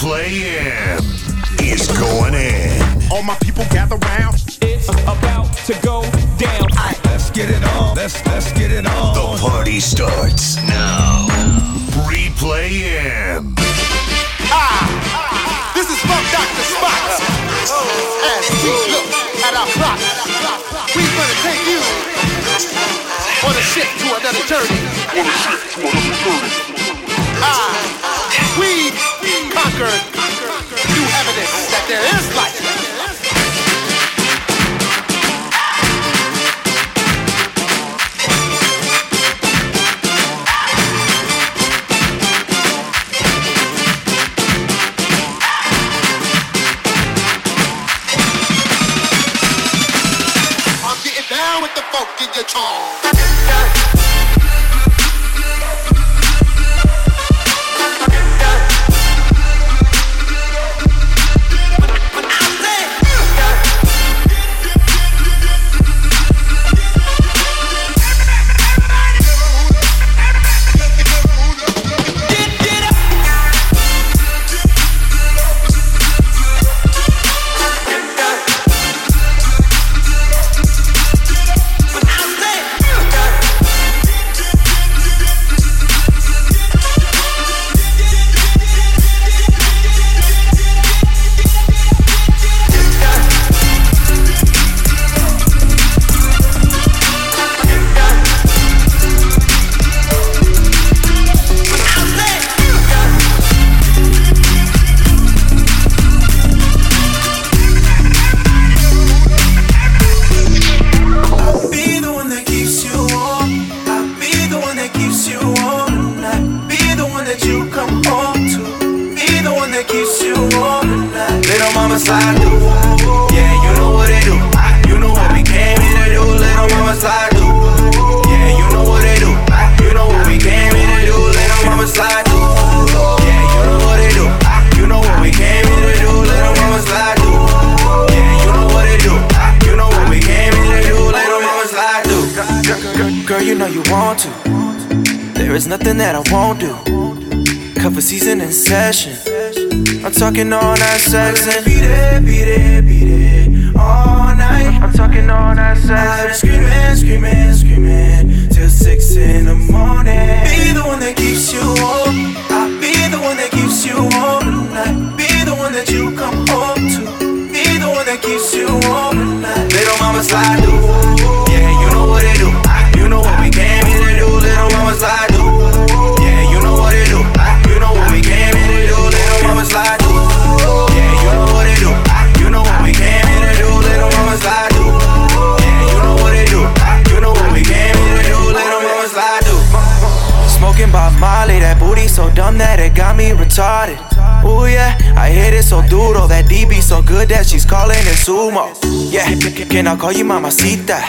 Replay M is going in. All my people gather round. It's about to go down. Let's get it on. Let's let's get it on. The party starts now. Replay M. This is Funk Dr. Spots. As we look at our clock, we gonna take you on a ship to another journey. On a ship to another journey. Ah, we conquered new evidence that there is life. I'm sumo. Yeah, can I call you mamacita?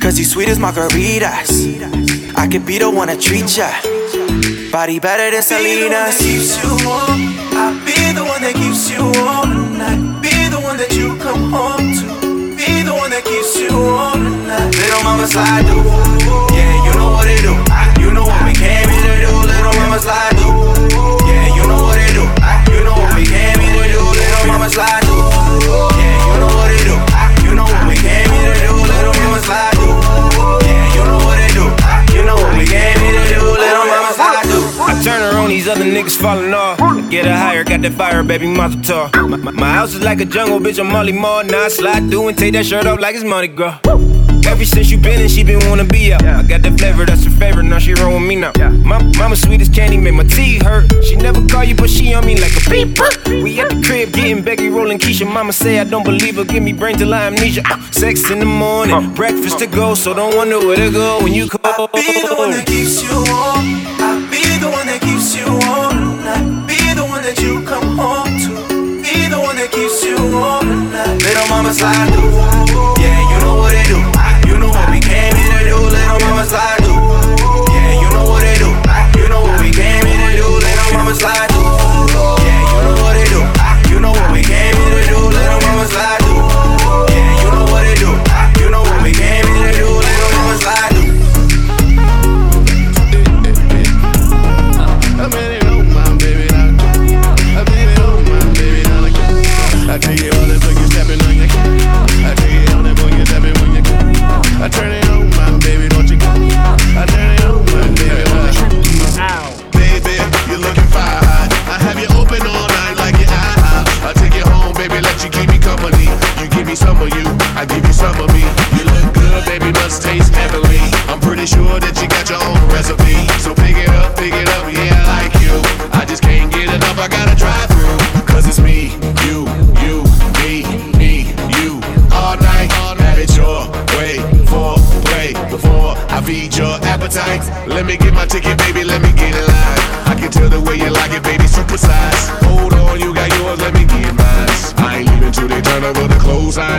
Cause you sweet as margaritas. I could be the one to treat ya. Body better than Selena's. keeps you warm. I'll be the one that keeps you warm tonight. Be the one that you come home to. Be the one that keeps you warm tonight. Little mama slide. Yeah, you niggas falling off. Get her higher, got that fire, baby, talk. My, my- house is like a jungle, bitch, I'm Molly Mall. Now I slide through and take that shirt off like it's Mardi Gras. Ever since you been in, she been wanna be out. I got that flavor, that's her favorite, now she roll with me now. My, mama sweet as candy, make my teeth hurt. She never call you, but she on me like a beep. We at the crib getting Becky rolling Keisha. Mama say I don't believe her, give me brain till I amnesia. Uh, sex in the morning, breakfast to go, so don't wonder where to go when you call. Be the one that keeps you warm. Mama slide through. Yeah, you know what they do.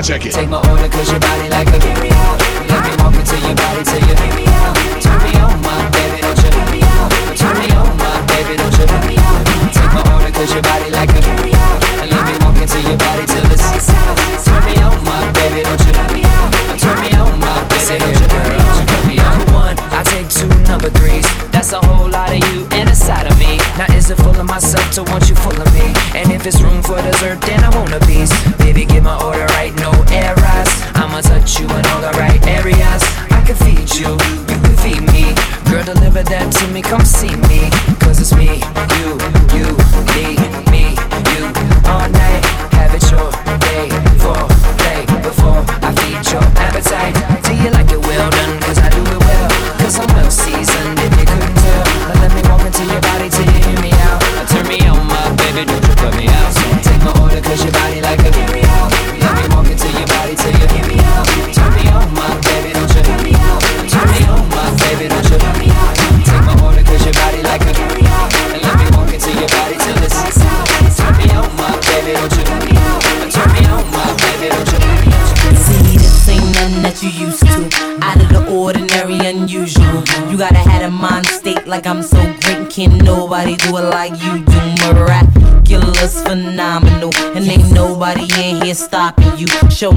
Check it. Take my order cause your body like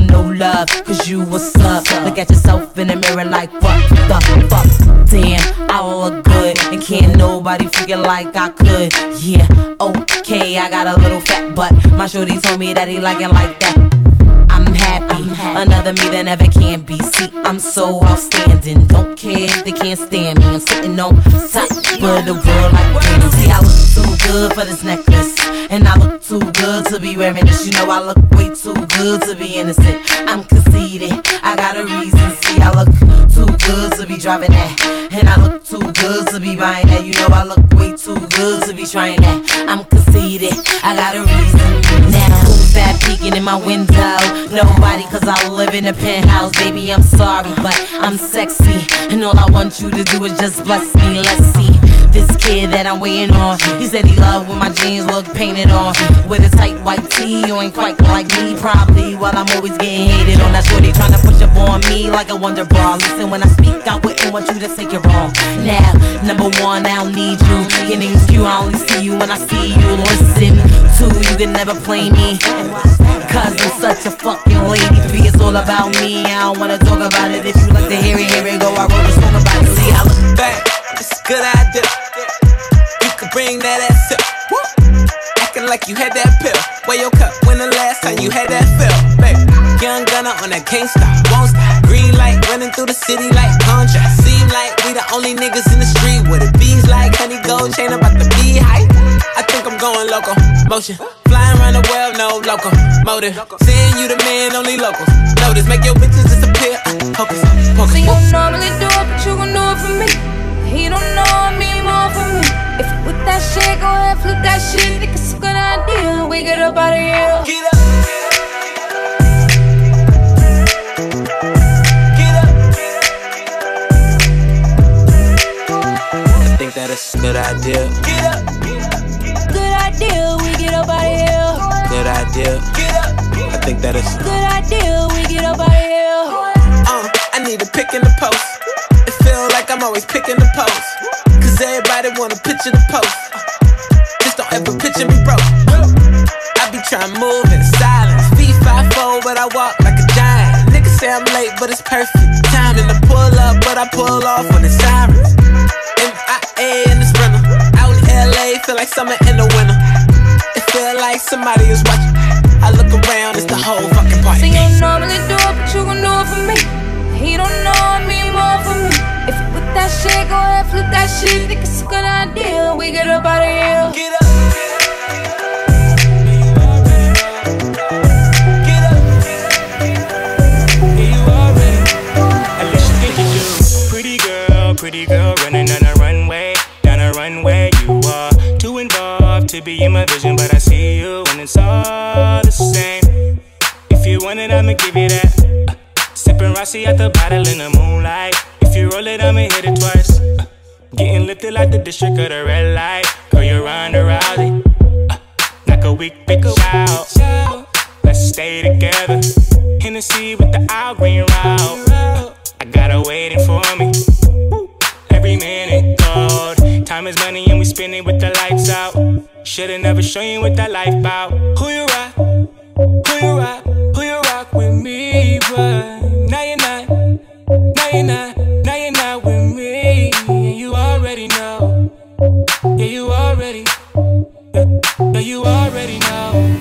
No love, cause you what's up. Look at yourself in the mirror like, what the fuck? Damn, I look good. And can't nobody figure like I could. Yeah, okay, I got a little fat butt. My shorty told me that he like it like that. Happy. Another me that never can be. See, I'm so outstanding. Don't care if they can't stand me. I'm sitting on top of the world like. See, I look too good for this necklace. And I look too good to be wearing this. You know, I look way too good to be innocent. I'm conceited. I got a reason. I look too good to be driving that. And I look too good to be buying that. You know, I look way too good to be trying that. I'm conceited. I got a reason. Now, that peeking in my window? Nobody, cause I live in a penthouse. Baby, I'm sorry, but I'm sexy. And all I want you to do is just bless me. Let's see. This kid that I'm waiting on. He said he loved when my jeans look painted on. With a tight white tee, you ain't quite like me, probably. While I'm always getting hated on. That's shorty trying to push up on me like a wonder bra. Listen, when I speak, I wouldn't want you to take it wrong. Now, number one, I don't need you. Your name's I only see you when I see you. Listen, two, you can never play me. Cause I'm such a fucking lady. Three, it's all about me. I don't wanna talk about it. If you like to hear it, here it go. I wrote a song about it. See, I look back. It's a good idea. You can bring that ass up. Acting like you had that pill. Wear your cup when the last time you had that fill, baby. Young gunner on that can't stop, won't stop. Green light running through the city like contrast. Seem like we the only niggas in the street with it. Bees like honey gold chain about the beehive. I think I'm going local. Motion. Flying around the world, no local. Motive. Seeing you the man, only locals. Notice, make your bitches disappear. Focus, focus. See, you normally that shit, go ahead, flip that shit. Think it's a good idea. We get up out of here. Get up. Get up. I think that it's a good idea. Get up. Good idea, we get up out of here. Good idea. Get up. I think that it's Good idea, we get up out of here. Uh, I need a pick in the post. Feel like I'm always picking the post. Cause everybody wanna picture the post. Just don't ever picture me broke. I be trying to move in silence. Feet 5 but I walk like a giant. Niggas say I'm late, but it's perfect. Timing to pull up, but I pull off when it's sirens. MIA in the sprinter. Out in LA, feel like summer in the winter. It feel like somebody is watching. I look around, it's the whole fucking party. See, you normally go ahead, flip that shit. Think it's a good idea. We get up out of here. Get up. Pretty girl, pretty girl, running down a runway, down a runway. You are too involved to be in my vision, but I see you and it's all the same. If you want it, I'ma give you that. Uh, sipping Rossi at the bottle in the moonlight. If you roll it, I'ma hit it twice. Uh, Getting lifted like the district of the red light. Girl, you're Ronda Rousey. Uh, knock a weak pick a out. Let's stay together. Hennessy with the out green route. I got her waiting for me. Every minute gold. Time is money and we spend it with the lights out. Should've never shown you what that life about. Who you rock? Who you rock? Who you rock with me? But now you're not. Now you're not. Yeah, yeah you already know.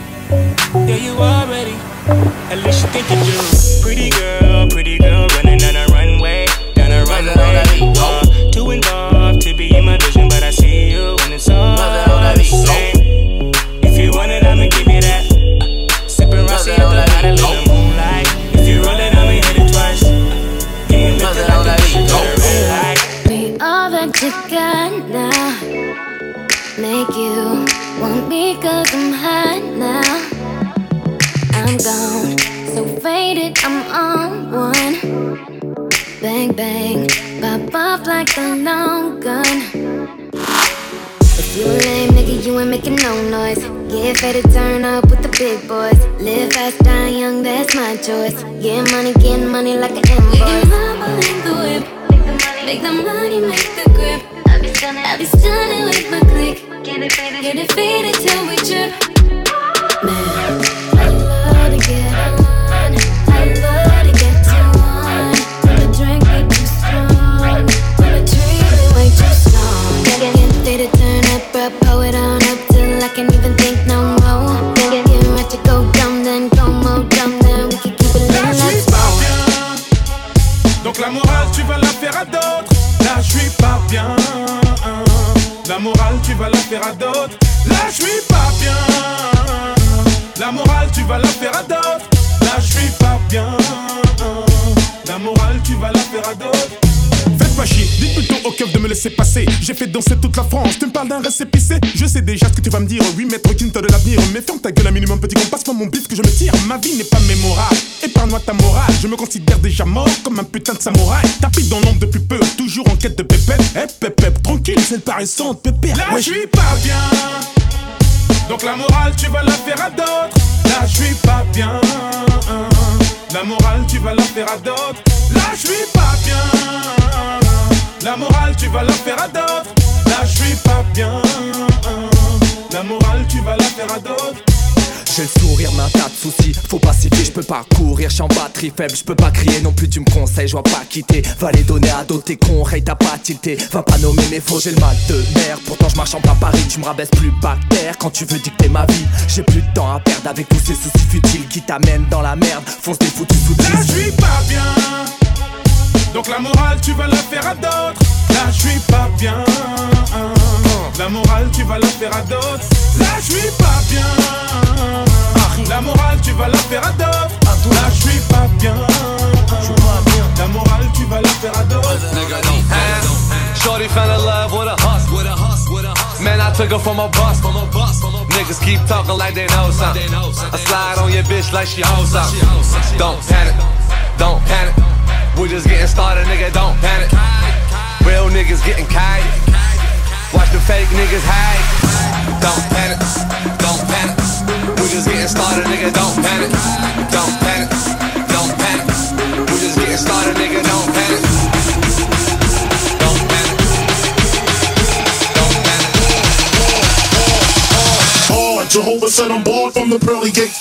Yeah, you already. At least you think you do. Pretty girl, pretty girl, running down a runway, down a runway. Uh, too involved to be in my vision, but I see you when it's all the same. If you want it, I'ma give you that. Uh, sipping Rossi at the bottle in the moonlight. If you roll it, I'ma hit it twice. Getting lifted like the district of red light. Me all that you got now Make you want me cause I'm hot now. I'm gone, so faded, I'm on one. Bang bang, pop off like a long gun. If you a lame nigga, you ain't making no noise. Get ready to turn up with the big boys. Live fast, die young, that's my choice. Get money, get money like an invoice. We can rumble in the whip. Make the money, make the grip. I be stunning, be with my click. Get it faded, get it faded till we trip. Man, I love to get on. I love to get to one. When the drink get too strong, when the treat me way too strong. Get get faded, turn up, bro, it on up till I can't even think no more. Get get ready to go dumb, then go more dumb, then we can keep it Là, lit. je Let's suis pas go. bien. Donc la morale, tu vas la faire à d'autres. Là, je suis pas bien. La morale, tu vas la faire à d'autres. Là, je pas bien. La morale, tu vas la faire à d'autres. Là, je pas bien. La morale, tu vas la faire à d'autres. Pas chier, dites plutôt au keuf de me laisser passer. J'ai fait danser toute la France, tu me parles d'un récépissé. Je sais déjà ce que tu vas me dire, oui, maître Quinte de l'avenir. Mais ferme ta gueule un minimum, petit con, passe-moi mon bif que je me tire. Ma vie n'est pas mémorable, épargne-moi ta morale. Je me considère déjà mort comme un putain de samouraï. Tapis dans l'ombre depuis peu, toujours en quête de pépette. Eh, pep, tranquille, c'est le paraissant, pépère. Là, Ouais, je suis pas bien. Donc la morale, tu vas la faire à d'autres. Là, je suis pas bien. La morale, tu vas la faire à d'autres. Là, je suis pas bien. La morale, tu vas la faire à d'autres. Là, je suis pas bien. La morale, tu vas la faire à d'autres. J'ai le sourire, mais un tas de soucis. Faut pas s'y fier, je peux pas courir, j'suis en batterie faible, je peux pas crier non plus, tu me conseilles, je vois pas quitter. Va les donner à d'autres, t'es con, Ray, t'as pas tilté. Va pas nommer mes faux, j'ai le mal de mer. Pourtant, je marche en plein Paris, tu me rabaisses plus bactère. Quand tu veux dicter ma vie, j'ai plus de temps à perdre avec tous ces soucis futiles qui t'amènent dans la merde. Fonce des foutus sous Là, je suis pas bien. Donc la morale, tu vas la faire à d'autres. Là, je suis pas bien. La morale, tu vas la faire à d'autres. Là, je suis pas bien. La morale, tu vas la faire à d'autres. Là, je suis pas bien. La morale, tu vas la faire à d'autres. Shorty fell in love with a hustle. With a hustle, with a. Man, I took her from a bus. A a. Niggas keep talking like they know something. I slide on your bitch like she owns something. Don't panic, don't panic. We're just getting started, nigga. Don't panic. Real niggas getting kite. Watch the fake niggas hide. Don't panic, don't panic. We're just getting started, nigga. Don't panic, don't panic, don't panic. We're just getting started, nigga. Don't panic. Don't panic. Don't panic. Jehovah said I'm bored from the pearly gates.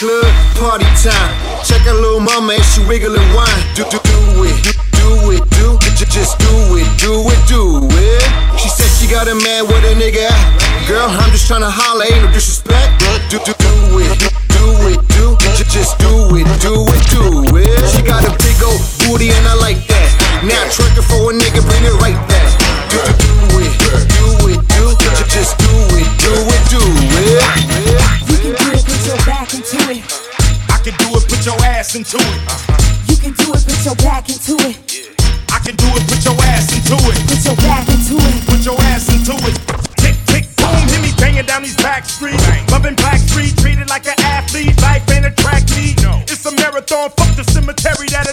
club, party time. Check a little mama and she wiggling wine. Do do do it, do it, do it, just do it, do it, do it. She said she got a man with a nigga. Girl, I'm just tryna holler, ain't no disrespect. Do do do it, do it, do it, just do it, do it, do it. She got a big old booty and I like that. Now twerking for a nigga, bring it right ass into it. Uh-huh. You can do it, put your back into it. Yeah. I can do it, put your ass into it. Put your back into it. Put your ass into it. Tick, tick, boom, hit me banging down these back streets. Bang. Loving black street, treated like an athlete. Life ain't a track meet. No. It's a marathon, fuck the cemetery that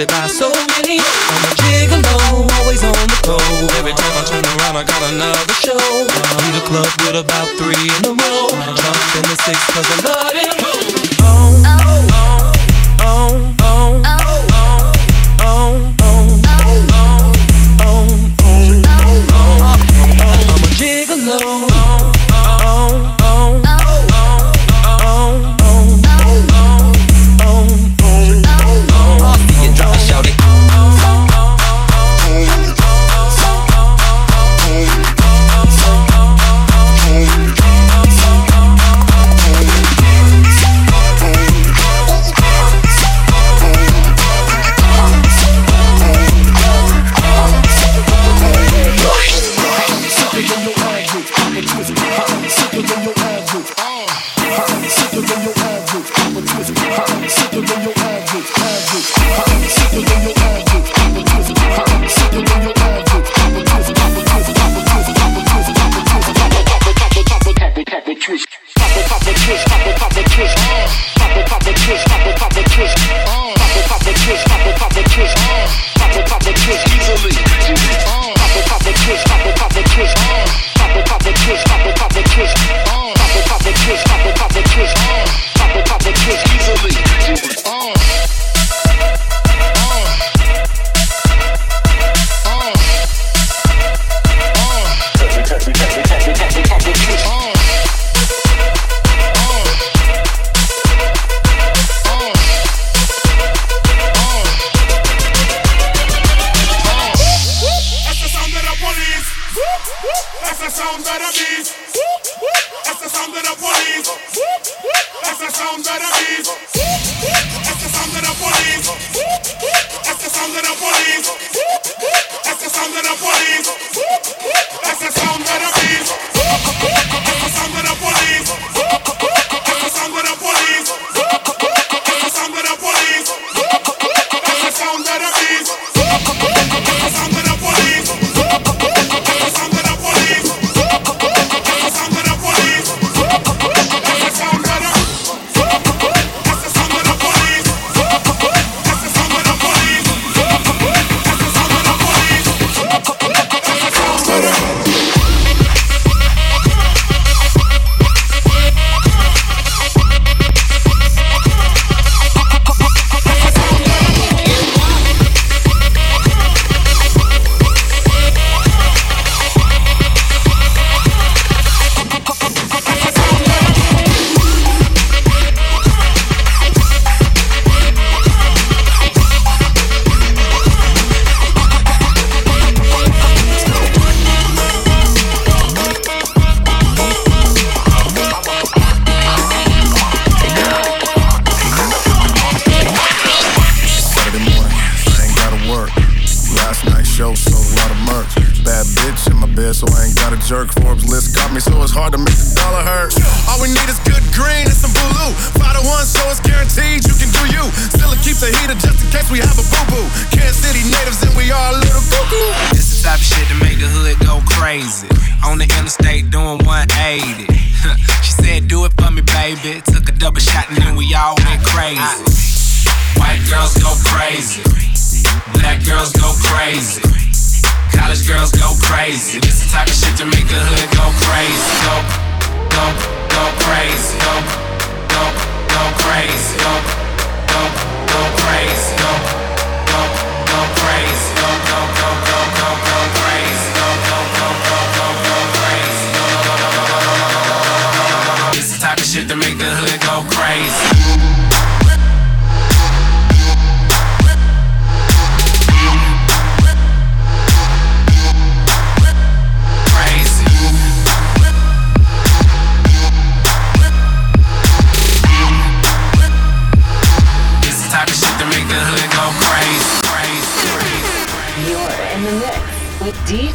surrounded by so many. I'm a gigolo, always on the go. Every time I turn around, I got another show. I'm the club with about three in a row. Jump in the six, cause I love it.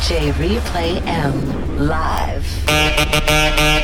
DJ Replay M live.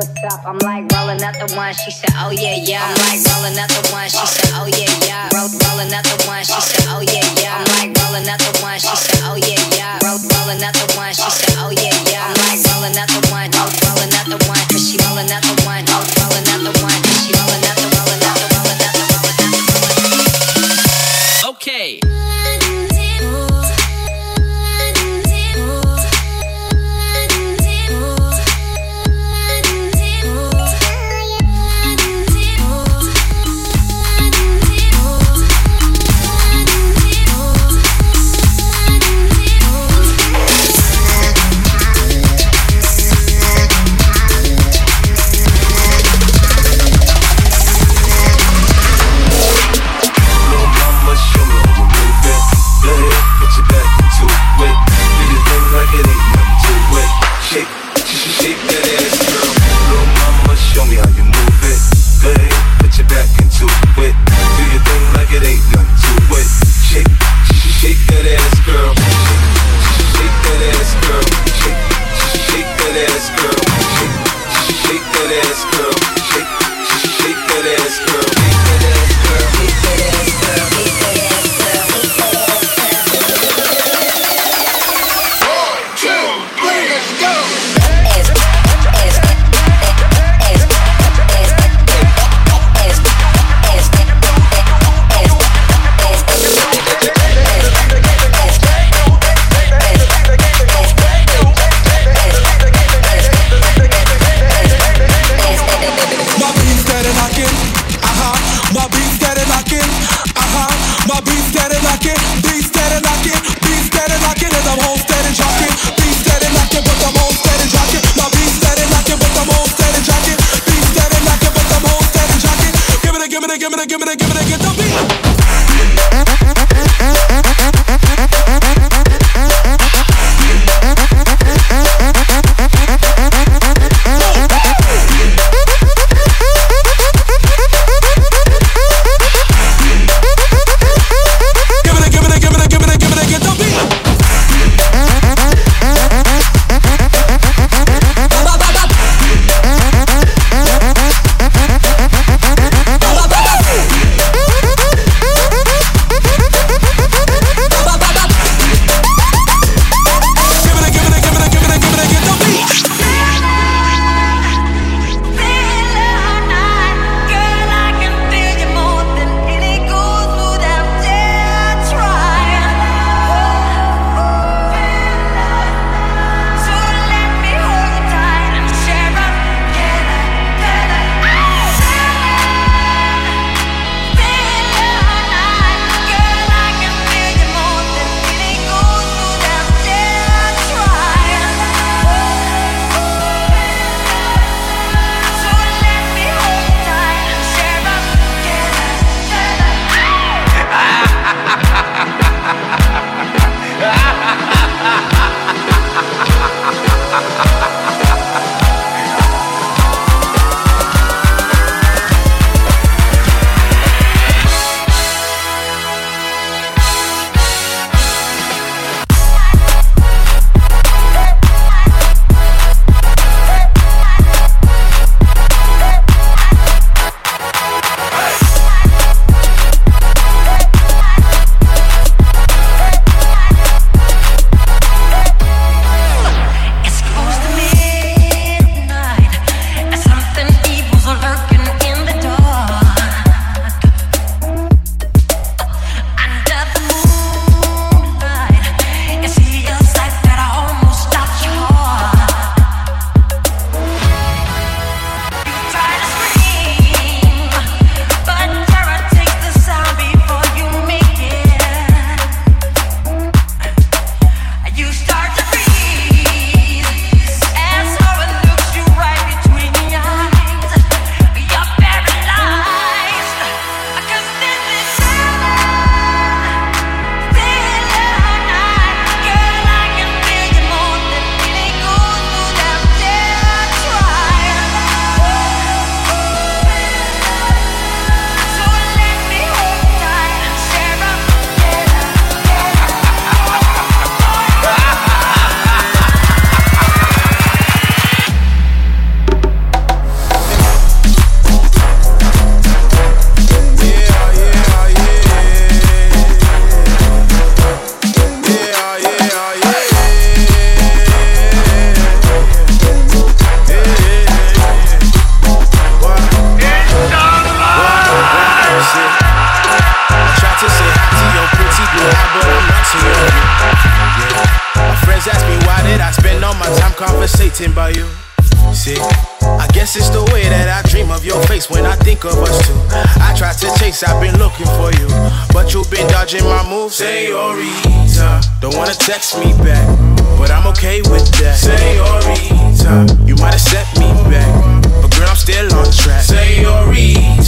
what's up? I'm like, roll another one. She said, oh yeah, yeah. I'm like, roll another one. She said, oh yeah, yeah. Roll, roll another one. She said, oh yeah, yeah. I'm like, roll another one. She said, oh yeah, yeah. Roll, roll another one. She said, oh yeah, yeah. I'm like, roll another one. Roll, roll another one. Cause she roll another one. Roll, roll another one. Cause she roll another one.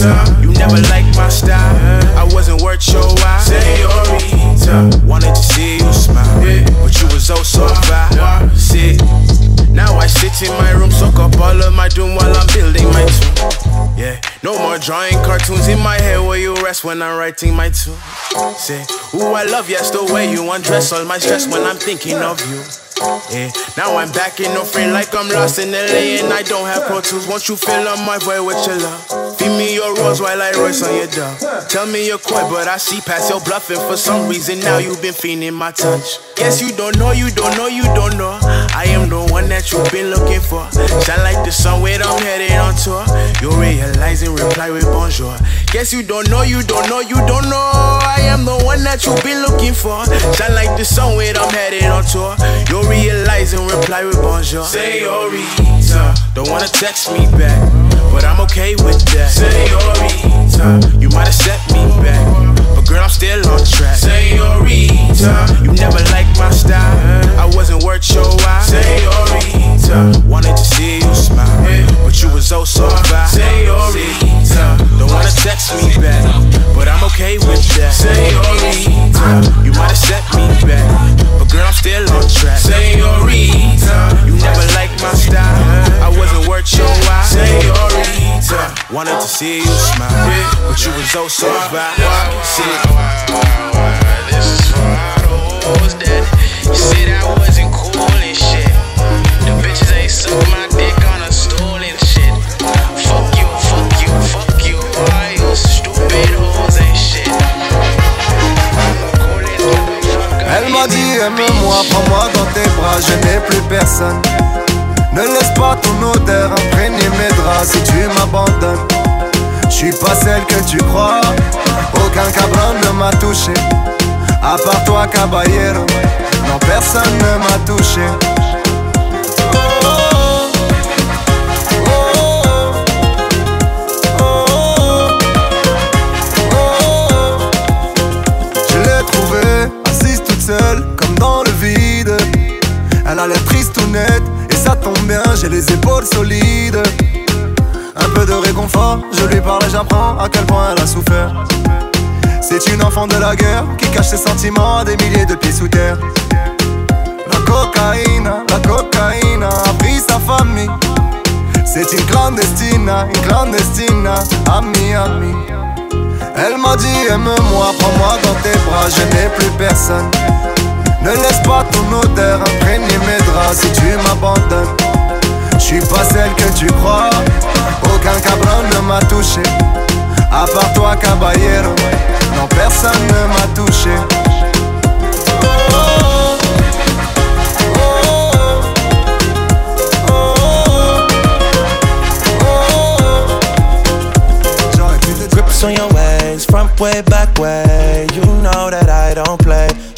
Senorita, you never liked my style, I wasn't worth your while. Senorita, wanted to see you smile, but you was oh so fine. See. Now I sit in my room, soak up all of my doom while I'm building my tomb. Yeah, no more drawing cartoons in my head where you rest when I'm writing my tune. Say, ooh, I love yes the way you undress all my stress when I'm thinking of you. Yeah, now I'm back in no frame like I'm lost in LA and I don't have pro tools. Won't you fill up my void with your love? Feed me your rose while I roast on your dove. Tell me you're but I see past your bluffing. For some reason now you've been feeling my touch. Guess you don't know, you don't know, you don't know. I am the one that you've been looking for. Shine like the sun when I'm headed on tour. You're realizing, reply with bonjour. Guess you don't know, you don't know, you don't know. I am the one that you've been looking for. Shine like the sun when I'm headed on tour. You're realizing, reply with bonjour. Senorita, don't wanna text me back, but I'm okay with that. Senorita, you might have set me back, but girl, I'm still on track. Senorita, you never liked my style, I wasn't worth your while. Senorita, wanted to see you smile, but you was oh so fine. Senorita, don't wanna text me back, but I'm okay with that. Senorita, you might have set me back, but girl, I'm still on track. Senorita, you never liked my style, I wasn't worth your while. Senorita, wanted to see you smile, but you was oh so fine. This is for all those that said I wasn't cool and shit. The bitches ain't suck my dick on a stolen shit. Fuck you, fuck you, fuck you. You stupid hoes ain't shit. Elle m'a dit aime-moi, prends-moi dans tes bras, je n'ai plus personne. Ne laisse pas ton odeur imprégner mes draps si tu m'abandonnes. Je suis pas celle que tu crois, aucun cabron ne m'a touché. À part toi, caballero, non personne ne m'a touché. J'ai les épaules solides. Un peu de réconfort, je lui parle et j'apprends à quel point elle a souffert. C'est une enfant de la guerre qui cache ses sentiments à des milliers de pieds sous terre. La cocaïne, la cocaïne a pris sa famille. C'est une clandestine, une clandestine à Miami. Elle m'a dit aime-moi, prends-moi dans tes bras, je n'ai plus personne. Ne laisse pas ton odeur imprégner mes draps si tu m'abandonnes. Je suis pas celle que tu crois, aucun cabron ne m'a touché. À part toi, caballero, non personne ne m'a touché. On your ways, front way, back way. You know that I don't play.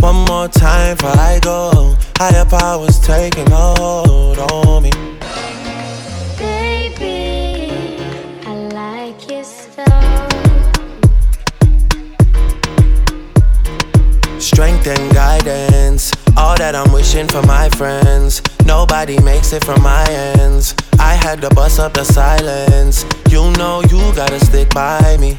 One more time before I go. Higher powers taking a hold on me. Baby, I like your. Strength and guidance. All that I'm wishing for my friends. Nobody makes it from my ends. I had to bust up the silence. You know you gotta stick by me.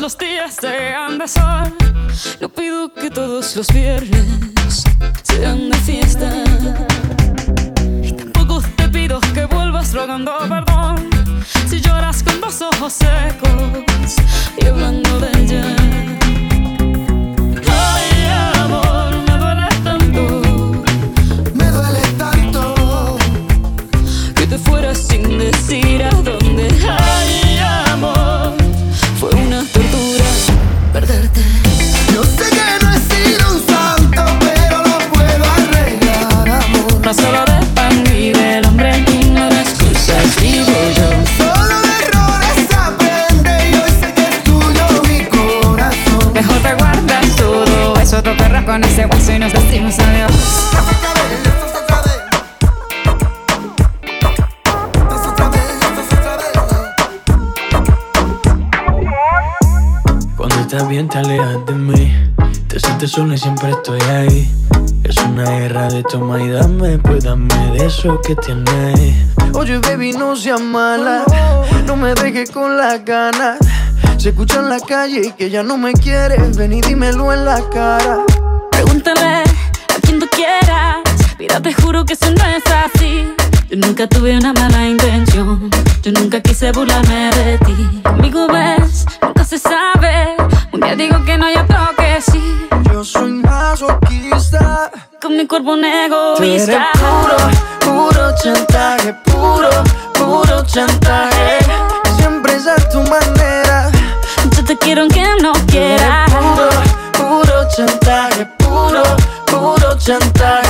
Los días sean de sol. No pido que todos los viernes sean de fiesta. Sola y siempre estoy ahí Es una guerra de toma y dame Pues dame de eso que tienes Oye baby no seas mala No me dejes con las ganas Se escucha en la calle y que ya no me quieres Ven y dímelo en la cara Pregúntale a quien tú quieras. Mira, te juro que eso no es así. Yo nunca tuve una mala intención. Yo nunca quise burlarme de ti. Conmigo ves, nunca se sabe. Un día digo que no, y Con mi cuerpo un egoísta. puro, puro chantaje Puro, puro chantaje Siempre es a tu manera Yo te quiero aunque no quieras. Puro, puro chantaje Puro, puro chantaje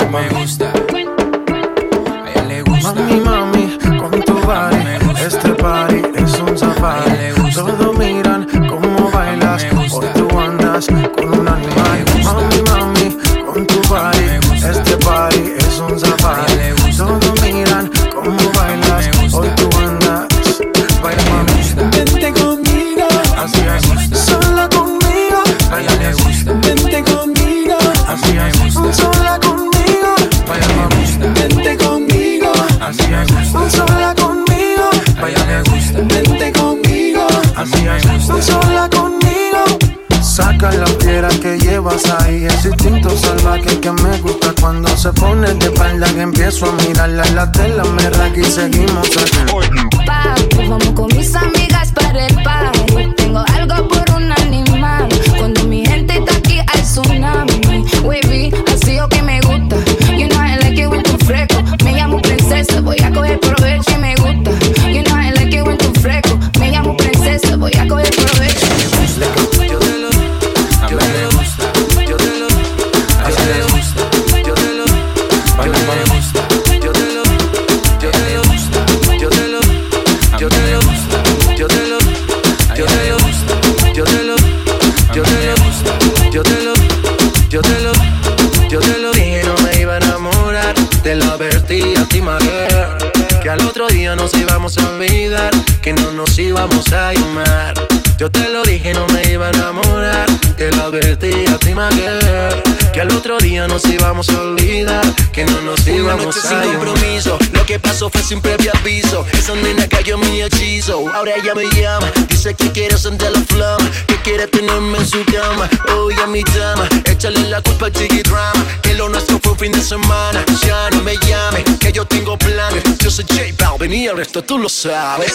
A mí me gusta. empezó a mirarla en la tela, me y seguimos aquí. Papo, vamos con mis amigos que no nos íbamos a llamar. Yo te lo dije, no me iba a enamorar. Te lo advertí a ti, my girl, que al otro día nos íbamos a olvidar, que no nos Una íbamos noche a sin compromiso, lo que pasó fue sin previo aviso. Esa nena cayó en mi hechizo, ahora ella me llama. Dice que quiere sentir la flama, que quiere tenerme en su cama. Oye, mi dama, échale la culpa al chiqui drama. Que lo nuestro fue un fin de semana. Ya no me llame, que yo tengo planes. Yo soy J Balvin y el resto tú lo sabes.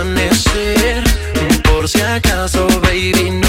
amanecer. Por si acaso, baby, no